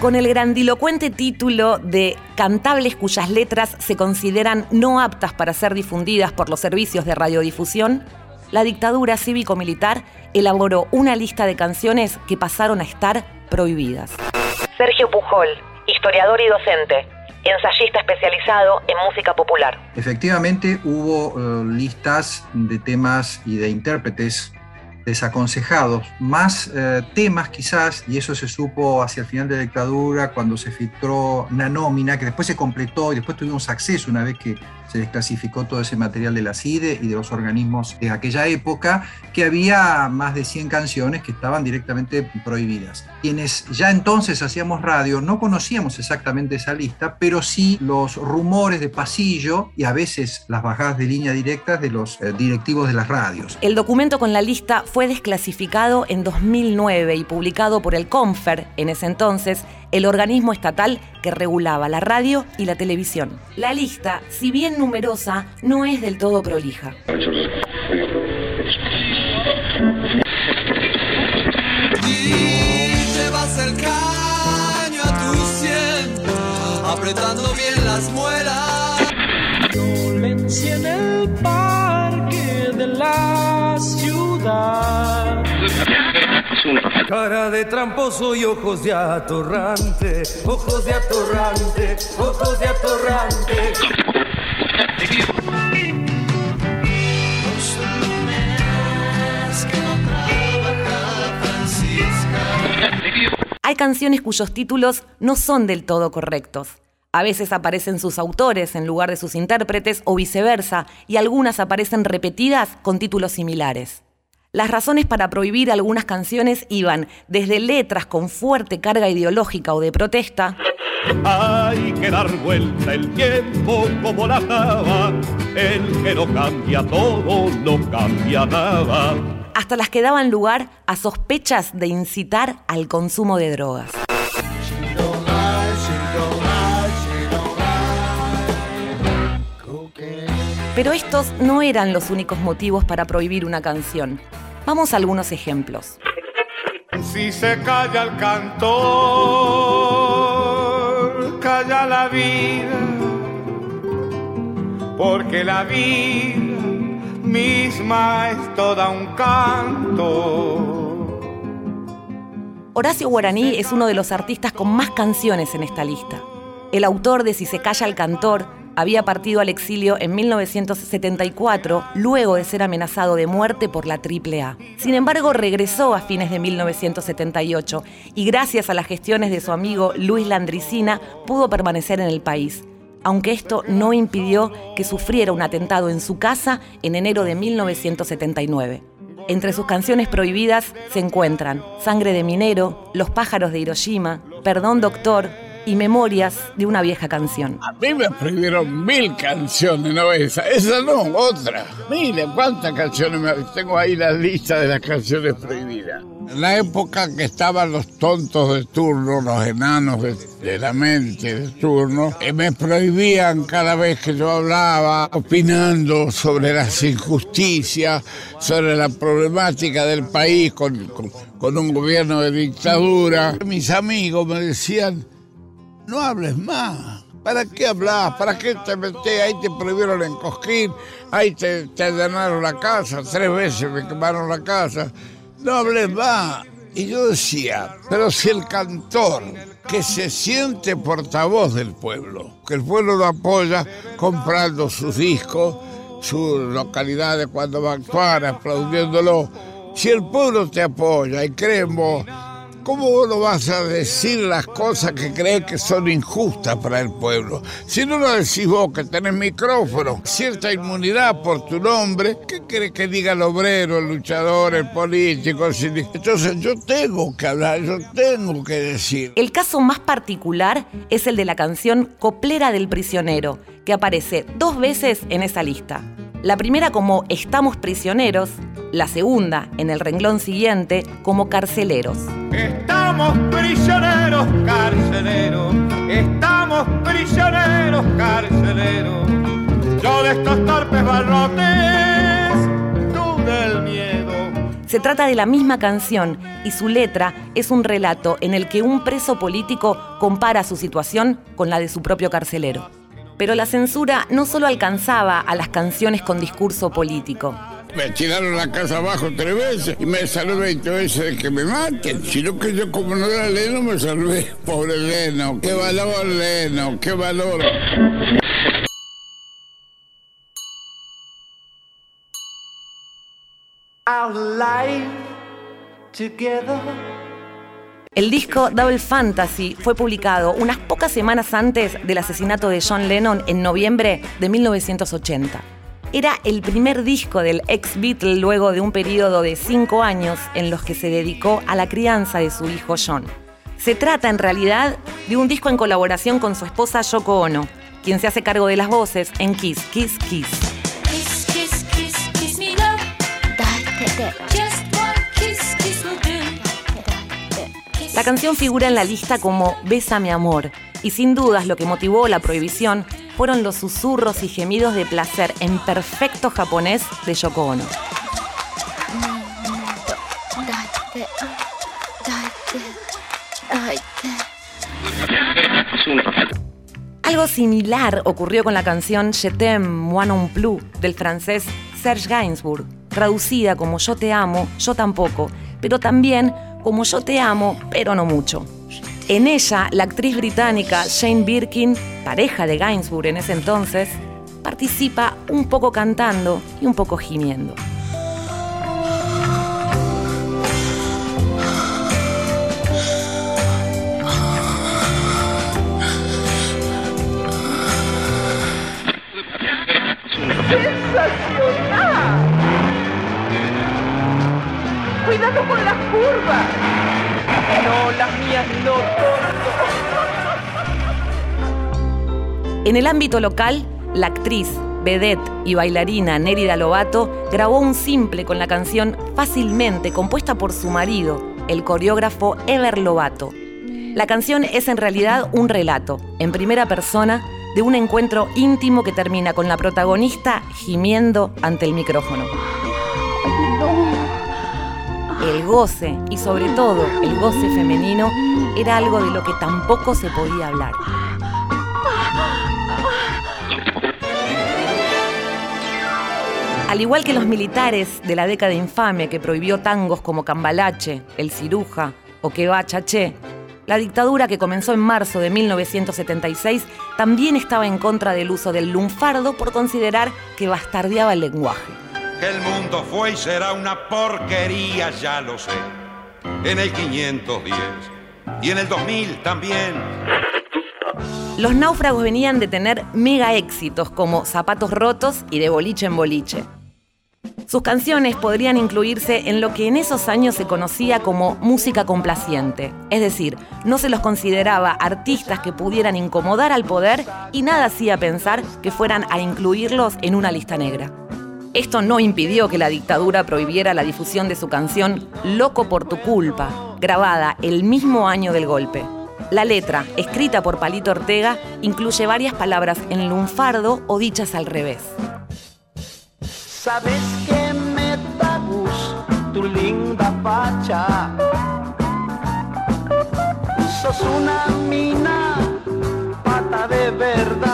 Con el grandilocuente título de Cantables cuyas letras se consideran no aptas para ser difundidas por los servicios de radiodifusión, la dictadura cívico-militar elaboró una lista de canciones que pasaron a estar prohibidas. Sergio Pujol, historiador y docente, ensayista especializado en música popular. Efectivamente hubo eh, listas de temas y de intérpretes desaconsejados, más eh, temas quizás, y eso se supo hacia el final de la dictadura, cuando se filtró una nómina, que después se completó y después tuvimos acceso una vez que se desclasificó todo ese material de la CIDE y de los organismos de aquella época, que había más de 100 canciones que estaban directamente prohibidas. Quienes ya entonces hacíamos radio no conocíamos exactamente esa lista, pero sí los rumores de pasillo y a veces las bajadas de línea directas de los eh, directivos de las radios. El documento con la lista fue desclasificado en 2009 y publicado por el CONFER en ese entonces el organismo estatal que regulaba la radio y la televisión. La lista, si bien numerosa, no es del todo prolija. apretando bien las muelas. en el parque de la ciudad. Cara de tramposo y ojos de atorrante, ojos de atorrante, ojos de atorrante. Hay canciones cuyos títulos no son del todo correctos. A veces aparecen sus autores en lugar de sus intérpretes o viceversa, y algunas aparecen repetidas con títulos similares. Las razones para prohibir algunas canciones iban desde letras con fuerte carga ideológica o de protesta. Hay que dar vuelta el tiempo como la java, el que no cambia todo no cambia nada. Hasta las que daban lugar a sospechas de incitar al consumo de drogas. Pero estos no eran los únicos motivos para prohibir una canción. Vamos a algunos ejemplos. Si se calla el cantor, la vida, porque la vida misma es toda un canto. Horacio Guaraní es uno de los artistas con más canciones en esta lista. El autor de Si se calla el cantor había partido al exilio en 1974 luego de ser amenazado de muerte por la AAA. Sin embargo, regresó a fines de 1978 y gracias a las gestiones de su amigo Luis Landricina pudo permanecer en el país aunque esto no impidió que sufriera un atentado en su casa en enero de 1979. Entre sus canciones prohibidas se encuentran Sangre de Minero, Los pájaros de Hiroshima, Perdón Doctor, y memorias de una vieja canción. A mí me prohibieron mil canciones, no esa, esa no, otra. Miren cuántas canciones me... tengo ahí la lista de las canciones prohibidas. En la época que estaban los tontos de turno, los enanos de, la mente de turno, eh, me prohibían cada vez que yo hablaba, opinando sobre las injusticias, sobre la problemática del país con, con un gobierno de dictadura. Mis amigos me decían, no hables más. ¿Para qué hablas? ¿Para qué te metés? Ahí te prohibieron en Cosquín, ahí te, te la casa, tres veces me quemaron la casa. No hables más. Y yo decía, pero si el cantor que se siente portavoz del pueblo, que el pueblo lo apoya comprando sus discos, sus localidades cuando va a actuar, aplaudiéndolo, si el pueblo te apoya y creemos ¿Cómo vos no vas a decir las cosas que crees que son injustas para el pueblo? Si no lo decís vos que tenés micrófono, cierta inmunidad por tu nombre, ¿qué crees que diga el obrero, el luchador, el político? Entonces yo tengo que hablar, yo tengo que decir. El caso más particular es el de la canción Coplera del Prisionero, que aparece dos veces en esa lista. La primera como Estamos prisioneros, la segunda, en el renglón siguiente, como Carceleros. Estamos prisioneros, carceleros, estamos prisioneros, carceleros. Yo de estos torpes barrotes, tú del miedo. Se trata de la misma canción y su letra es un relato en el que un preso político compara su situación con la de su propio carcelero. Pero la censura no solo alcanzaba a las canciones con discurso político. Me tiraron la casa abajo tres veces y me salvé 20 veces de que me maten. Sino que yo como no era Leno me salvé. Pobre Leno. Qué valor, Leno. Qué valor. El disco Double Fantasy fue publicado unas pocas semanas antes del asesinato de John Lennon en noviembre de 1980. Era el primer disco del ex Beatle luego de un periodo de cinco años en los que se dedicó a la crianza de su hijo John. Se trata en realidad de un disco en colaboración con su esposa Yoko Ono, quien se hace cargo de las voces en Kiss, Kiss, Kiss. La canción figura en la lista como Besa mi amor, y sin dudas lo que motivó la prohibición fueron los susurros y gemidos de placer en perfecto japonés de Yoko Ono. Algo similar ocurrió con la canción Je t'aime, moi non plus del francés Serge Gainsbourg, traducida como Yo te amo, yo tampoco, pero también como Yo te amo, pero no mucho. En ella, la actriz británica Jane Birkin, pareja de Gainsbourg en ese entonces, participa un poco cantando y un poco gimiendo. No, las mías no. En el ámbito local, la actriz, vedette y bailarina Nérida Lobato grabó un simple con la canción Fácilmente, compuesta por su marido, el coreógrafo Ever Lobato. La canción es en realidad un relato, en primera persona, de un encuentro íntimo que termina con la protagonista gimiendo ante el micrófono. Goce, y sobre todo el goce femenino, era algo de lo que tampoco se podía hablar. Al igual que los militares de la década infame que prohibió tangos como Cambalache, El Ciruja o Que va Chaché, la dictadura que comenzó en marzo de 1976 también estaba en contra del uso del lunfardo por considerar que bastardeaba el lenguaje. El mundo fue y será una porquería, ya lo sé. En el 510 y en el 2000 también. Los náufragos venían de tener mega éxitos como Zapatos Rotos y De Boliche en Boliche. Sus canciones podrían incluirse en lo que en esos años se conocía como música complaciente, es decir, no se los consideraba artistas que pudieran incomodar al poder y nada hacía pensar que fueran a incluirlos en una lista negra. Esto no impidió que la dictadura prohibiera la difusión de su canción Loco por tu culpa, grabada el mismo año del golpe. La letra, escrita por Palito Ortega, incluye varias palabras en lunfardo o dichas al revés. Sabes me da gusto tu linda. Sos una mina, pata de verdad.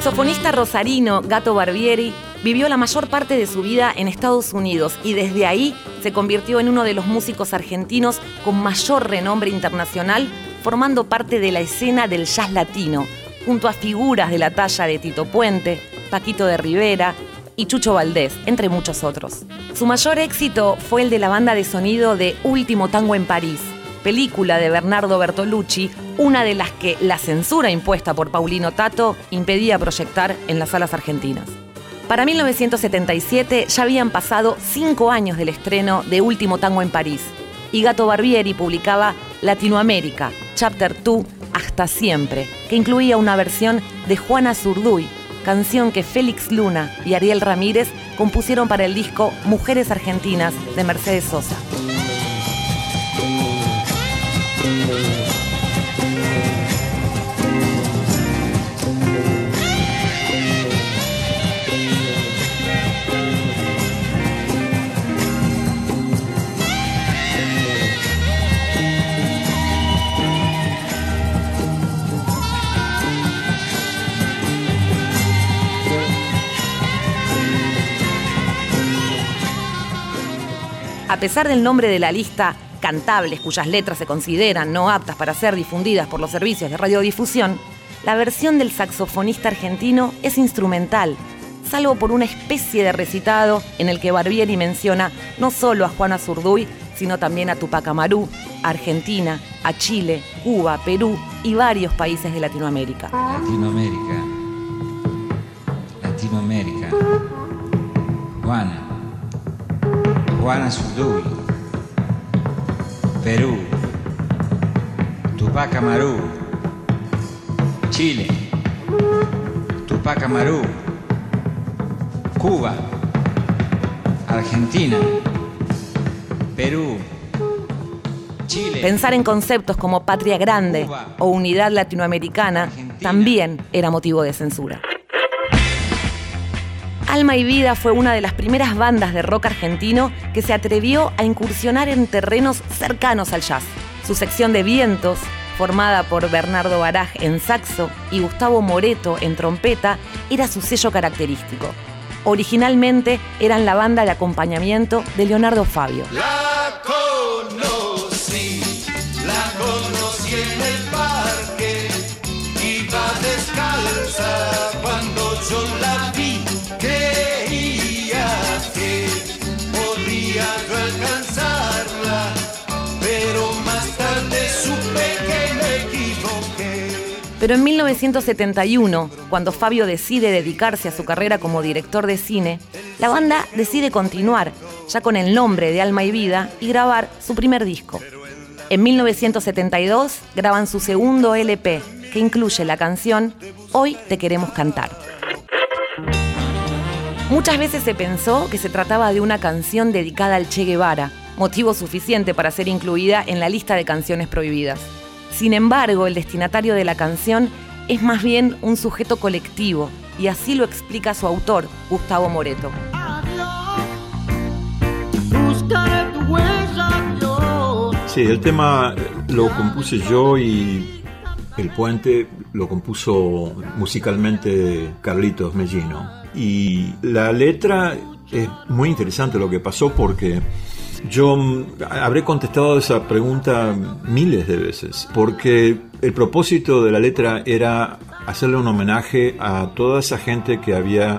Saxofonista rosarino Gato Barbieri vivió la mayor parte de su vida en Estados Unidos y desde ahí se convirtió en uno de los músicos argentinos con mayor renombre internacional, formando parte de la escena del jazz latino, junto a figuras de la talla de Tito Puente, Paquito de Rivera y Chucho Valdés, entre muchos otros. Su mayor éxito fue el de la banda de sonido de Último Tango en París, película de Bernardo Bertolucci, una de las que la censura impuesta por Paulino Tato impedía proyectar en las salas argentinas. Para 1977 ya habían pasado cinco años del estreno de Último Tango en París, y Gato Barbieri publicaba Latinoamérica, Chapter 2, Hasta Siempre, que incluía una versión de Juana Zurduy, canción que Félix Luna y Ariel Ramírez compusieron para el disco Mujeres Argentinas de Mercedes Sosa. A pesar del nombre de la lista, cantables cuyas letras se consideran no aptas para ser difundidas por los servicios de radiodifusión, la versión del saxofonista argentino es instrumental, salvo por una especie de recitado en el que Barbieri menciona no solo a Juana Zurduy, sino también a Tupac Amaru, a Argentina, a Chile, Cuba, Perú y varios países de Latinoamérica. Latinoamérica. Latinoamérica. Juana. Juana Zurduy, Perú, Tupac Amaru, Chile, Tupac Amaru, Cuba, Argentina, Perú, Chile. Pensar en conceptos como patria grande o unidad latinoamericana también era motivo de censura. Alma y Vida fue una de las primeras bandas de rock argentino que se atrevió a incursionar en terrenos cercanos al jazz. Su sección de vientos, formada por Bernardo Baraj en saxo y Gustavo Moreto en trompeta, era su sello característico. Originalmente eran la banda de acompañamiento de Leonardo Fabio. La conocí, la conocí en el parque, iba descalza Pero en 1971, cuando Fabio decide dedicarse a su carrera como director de cine, la banda decide continuar, ya con el nombre de Alma y Vida, y grabar su primer disco. En 1972 graban su segundo LP, que incluye la canción Hoy te queremos cantar. Muchas veces se pensó que se trataba de una canción dedicada al Che Guevara, motivo suficiente para ser incluida en la lista de canciones prohibidas. Sin embargo, el destinatario de la canción es más bien un sujeto colectivo, y así lo explica su autor, Gustavo Moreto. Sí, el tema lo compuse yo y el puente lo compuso musicalmente Carlitos Mellino. Y la letra es muy interesante lo que pasó porque yo mm, habré contestado esa pregunta miles de veces, porque el propósito de la letra era hacerle un homenaje a toda esa gente que había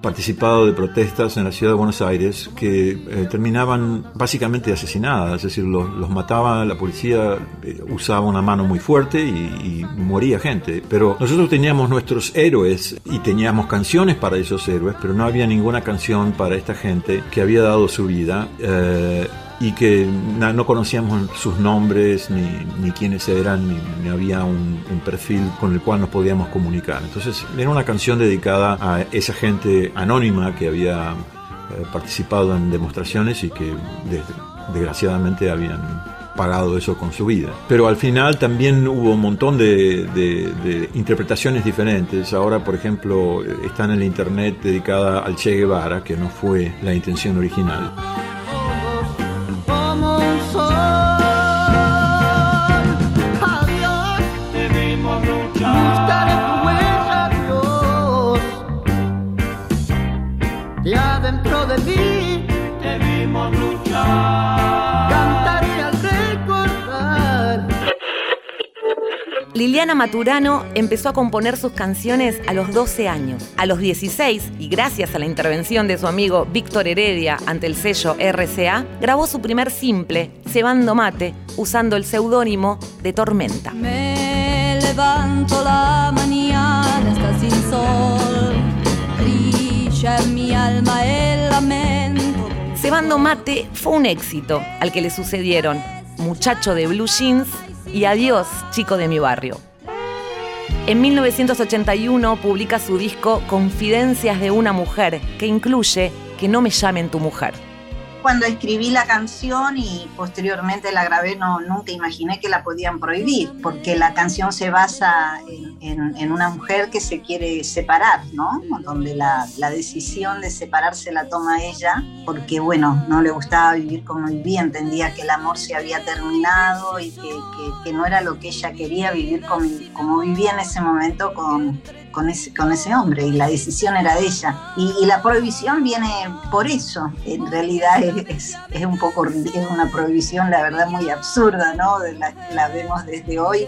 participado de protestas en la ciudad de Buenos Aires que eh, terminaban básicamente asesinadas, es decir, los, los mataba la policía, eh, usaba una mano muy fuerte y, moría gente. Pero nosotros teníamos nuestros héroes y teníamos canciones para esos héroes, pero no había ninguna canción para esta gente que había dado su vida. Eh, y que no conocíamos sus nombres, ni, ni quiénes eran, ni, ni había un, un, perfil con el cual nos podíamos comunicar. Entonces era una canción dedicada a esa gente anónima que había eh, participado en demostraciones y que desgraciadamente habían pagado eso con su vida. Pero al final también hubo un montón de, de, de, interpretaciones diferentes. Ahora, por ejemplo, está en el internet dedicada al Che Guevara, que no fue la intención original. Liliana Maturano empezó a componer sus canciones a los 12 años. A los 16, y gracias a la intervención de su amigo Víctor Heredia ante el sello RCA, grabó su primer simple, Cebando Mate, usando el seudónimo de Tormenta. Me levanto la mañana, está sin sol, brilla en mi alma el lamento. Cebando Mate fue un éxito, al que le sucedieron Muchacho de Blue Jeans y Adiós, chico de mi barrio. En 1981 publica su disco Confidencias de una mujer, que incluye Que no me llamen tu mujer cuando escribí la canción y posteriormente la grabé, no, nunca imaginé que la podían prohibir, porque la canción se basa en, una mujer que se quiere separar, ¿no? Donde la, decisión de separarse la toma ella, porque, bueno, no le gustaba vivir como vivía, entendía que el amor se había terminado y que, no era lo que ella quería vivir como, como vivía en ese momento con, con ese, hombre y la decisión era de ella. Y, la prohibición viene por eso. En realidad es, es, un poco, es una prohibición, la verdad, muy absurda, ¿no? La, la vemos desde hoy,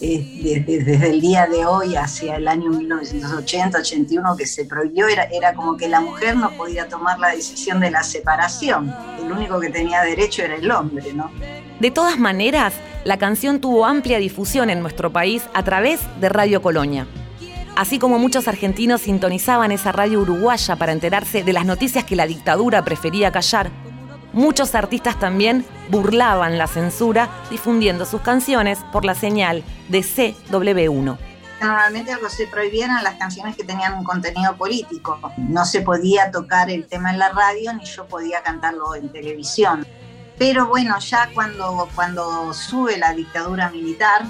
desde, desde, el día de hoy hacia el año 1980-81 que se prohibió, era, era como que la mujer no podía tomar la decisión de la separación. El único que tenía derecho era el hombre, ¿no? De todas maneras, la canción tuvo amplia difusión en nuestro país a través de Radio Colonia. Así como muchos argentinos sintonizaban esa radio uruguaya para enterarse de las noticias que la dictadura prefería callar, muchos artistas también burlaban la censura difundiendo sus canciones por la señal de CW1 normalmente se prohibieran las canciones que tenían un contenido político. No se podía tocar el tema en la radio ni yo podía cantarlo en televisión. Pero bueno, ya cuando, cuando sube la dictadura militar,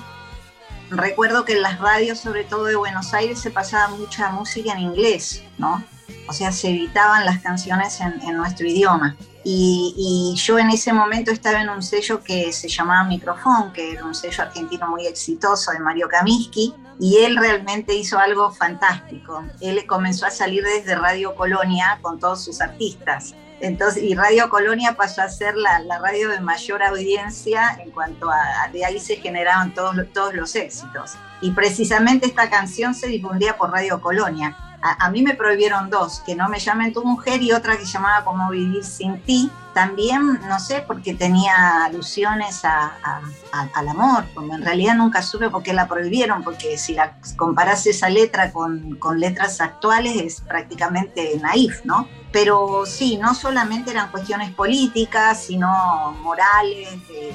recuerdo que en las radios, sobre todo de Buenos Aires, se pasaba mucha música en inglés, ¿no? O sea, se evitaban las canciones en, nuestro idioma. Y, yo en ese momento estaba en un sello que se llamaba Microfón, que era un sello argentino muy exitoso de Mario Kaminsky, y él realmente hizo algo fantástico. Él comenzó a salir desde Radio Colonia con todos sus artistas. Entonces, y Radio Colonia pasó a ser la, radio de mayor audiencia en cuanto a, de ahí se generaban todos, todos los éxitos. Y precisamente esta canción se difundía por Radio Colonia. A, mí me prohibieron dos, que no me llamen tu mujer y otra que llamaba Cómo vivir sin ti. También, no sé, porque tenía alusiones al amor, como en realidad nunca supe por qué la prohibieron, porque si la comparas esa letra con, con letras actuales es prácticamente naif, ¿no? Pero sí, no solamente eran cuestiones políticas, sino morales, de,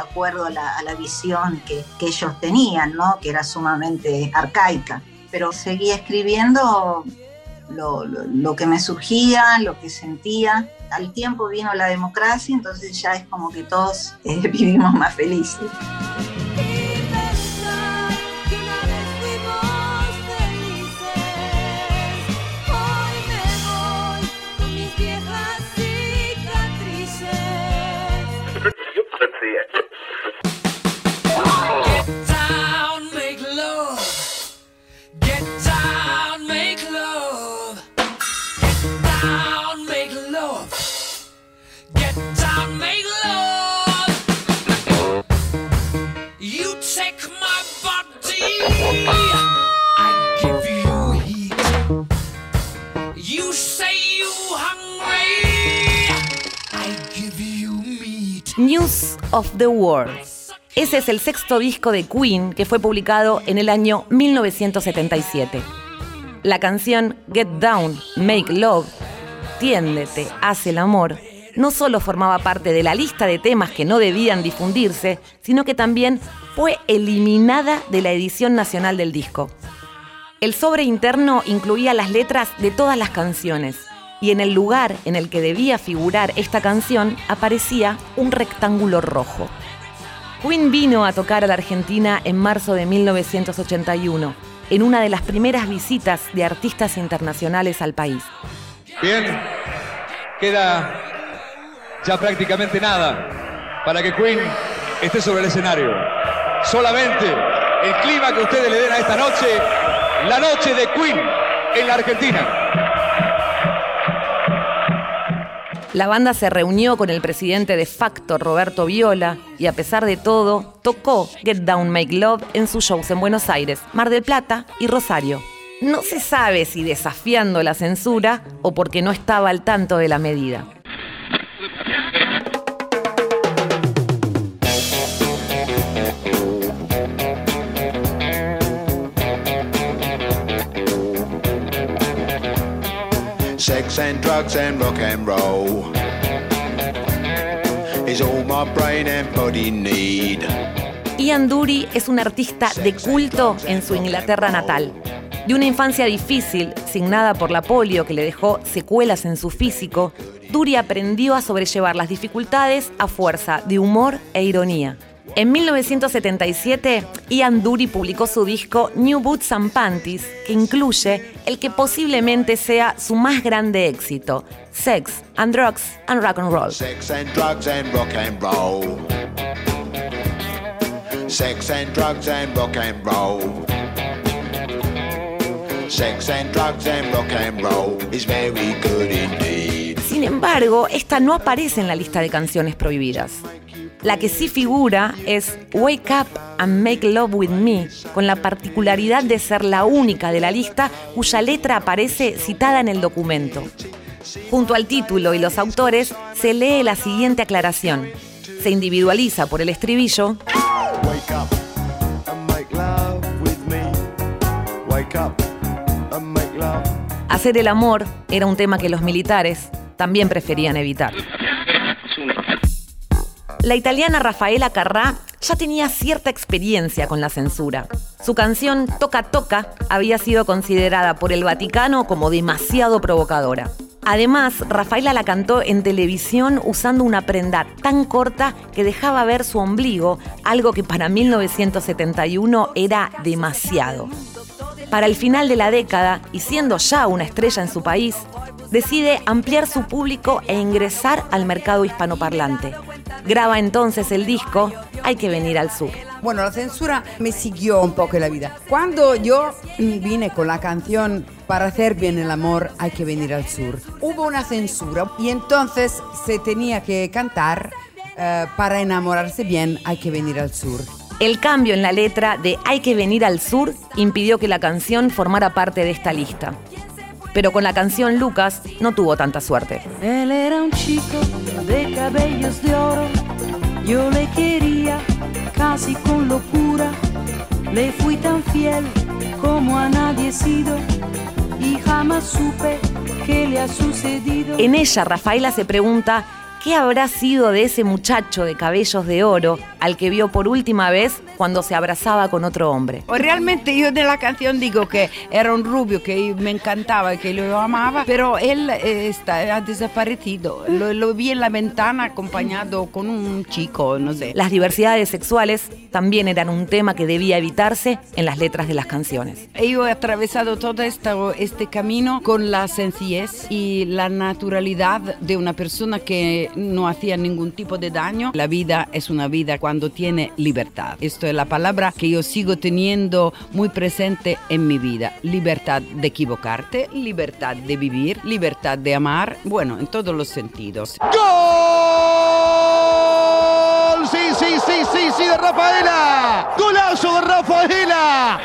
acuerdo a la, visión que, ellos tenían, ¿no? que era sumamente arcaica. Pero seguía escribiendo lo, que me surgía, lo que sentía. Al tiempo vino la democracia, entonces ya es como que todos eh, vivimos más felices. News of the World. Ese es el sexto disco de Queen que fue publicado en el año 1977. La canción Get Down, Make Love, Tiéndete, Hace el Amor, no solo formaba parte de la lista de temas que no debían difundirse, sino que también fue eliminada de la edición nacional del disco. El sobre interno incluía las letras de todas las canciones, y en el lugar en el que debía figurar esta canción aparecía un rectángulo rojo. Queen vino a tocar a la Argentina en marzo de 1981, en una de las primeras visitas de artistas internacionales al país. Bien, queda ya prácticamente nada para que Queen esté sobre el escenario. Solamente el clima que ustedes le den a esta noche, la noche de Queen en la Argentina. La banda se reunió con el presidente de facto, Roberto Viola, y a pesar de todo, tocó Get Down Make Love en sus shows en Buenos Aires, Mar del Plata y Rosario. No se sabe si desafiando la censura o porque no estaba al tanto de la medida. Sex and drugs and rock and roll is all my brain and body need. Ian Dury es un artista de culto en su Inglaterra natal. De una infancia difícil, signada por la polio que le dejó secuelas en su físico, Dury aprendió a sobrellevar las dificultades a fuerza de humor e ironía. En 1977, Ian Dury publicó su disco New Boots and Panties, que incluye el que posiblemente sea su más grande éxito, Sex and Drugs and Rock and Roll. Sex and drugs and rock and roll. Sex and drugs and rock and roll. Sex and drugs and rock and roll is very good indeed. Sin embargo, esta no aparece en la lista de canciones prohibidas. La que sí figura es Wake Up and Make Love With Me, con la particularidad de ser la única de la lista cuya letra aparece citada en el documento. Junto al título y los autores se lee la siguiente aclaración. Se individualiza por el estribillo Wake up and make love with me. Wake up and make love. Hacer el amor era un tema que los militares también preferían evitar. La italiana Rafaela Carrà ya tenía cierta experiencia con la censura. Su canción Toca Toca había sido considerada por el Vaticano como demasiado provocadora. Además, Rafaela la cantó en televisión usando una prenda tan corta que dejaba ver su ombligo, algo que para 1971 era demasiado. Para el final de la década, y siendo ya una estrella en su país, decide ampliar su público e ingresar al mercado hispanoparlante. Graba entonces el disco Hay que venir al sur. Bueno, la censura me siguió un poco en la vida. Cuando yo vine con la canción Para hacer bien el amor hay que venir al sur, hubo una censura y entonces se tenía que cantar eh, Para enamorarse bien hay que venir al sur. El cambio en la letra de Hay que venir al sur impidió que la canción formara parte de esta lista. Pero con la canción Lucas no tuvo tanta suerte. Él era un chico de cabellos de oro, yo le quería casi con locura, le fui tan fiel como a nadie he sido y jamás supe qué le ha sucedido. En ella, Rafaela se pregunta qué habrá sido de ese muchacho de cabellos de oro al que vio por última vez cuando se abrazaba con otro hombre. O Realmente yo de la canción digo que era un rubio que me encantaba y que lo amaba, pero él eh, está, ha desaparecido. Lo, lo vi en la ventana acompañado con un chico, no sé. Las diversidades sexuales también eran un tema que debía evitarse en las letras de las canciones. Yo he atravesado todo esto, este camino con la sencillez y la naturalidad de una persona que no hacía ningún tipo de daño. La vida es una vida cuando tiene libertad. Esto es la palabra que yo sigo teniendo muy presente en mi vida. Libertad de equivocarte, libertad de vivir, libertad de amar, bueno, en todos los sentidos. ¡Gol! Sí, sí, sí, sí, sí, de Rafaela. ¡Golazo de Rafaela!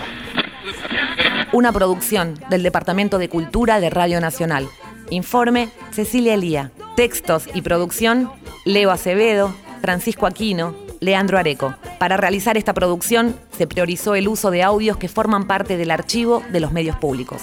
Una producción del Departamento de Cultura de Radio Nacional. Informe Cecilia Elía. Textos y producción Leo Acevedo, Francisco Aquino, Leandro Areco. Para realizar esta producción se priorizó el uso de audios que forman parte del archivo de los medios públicos.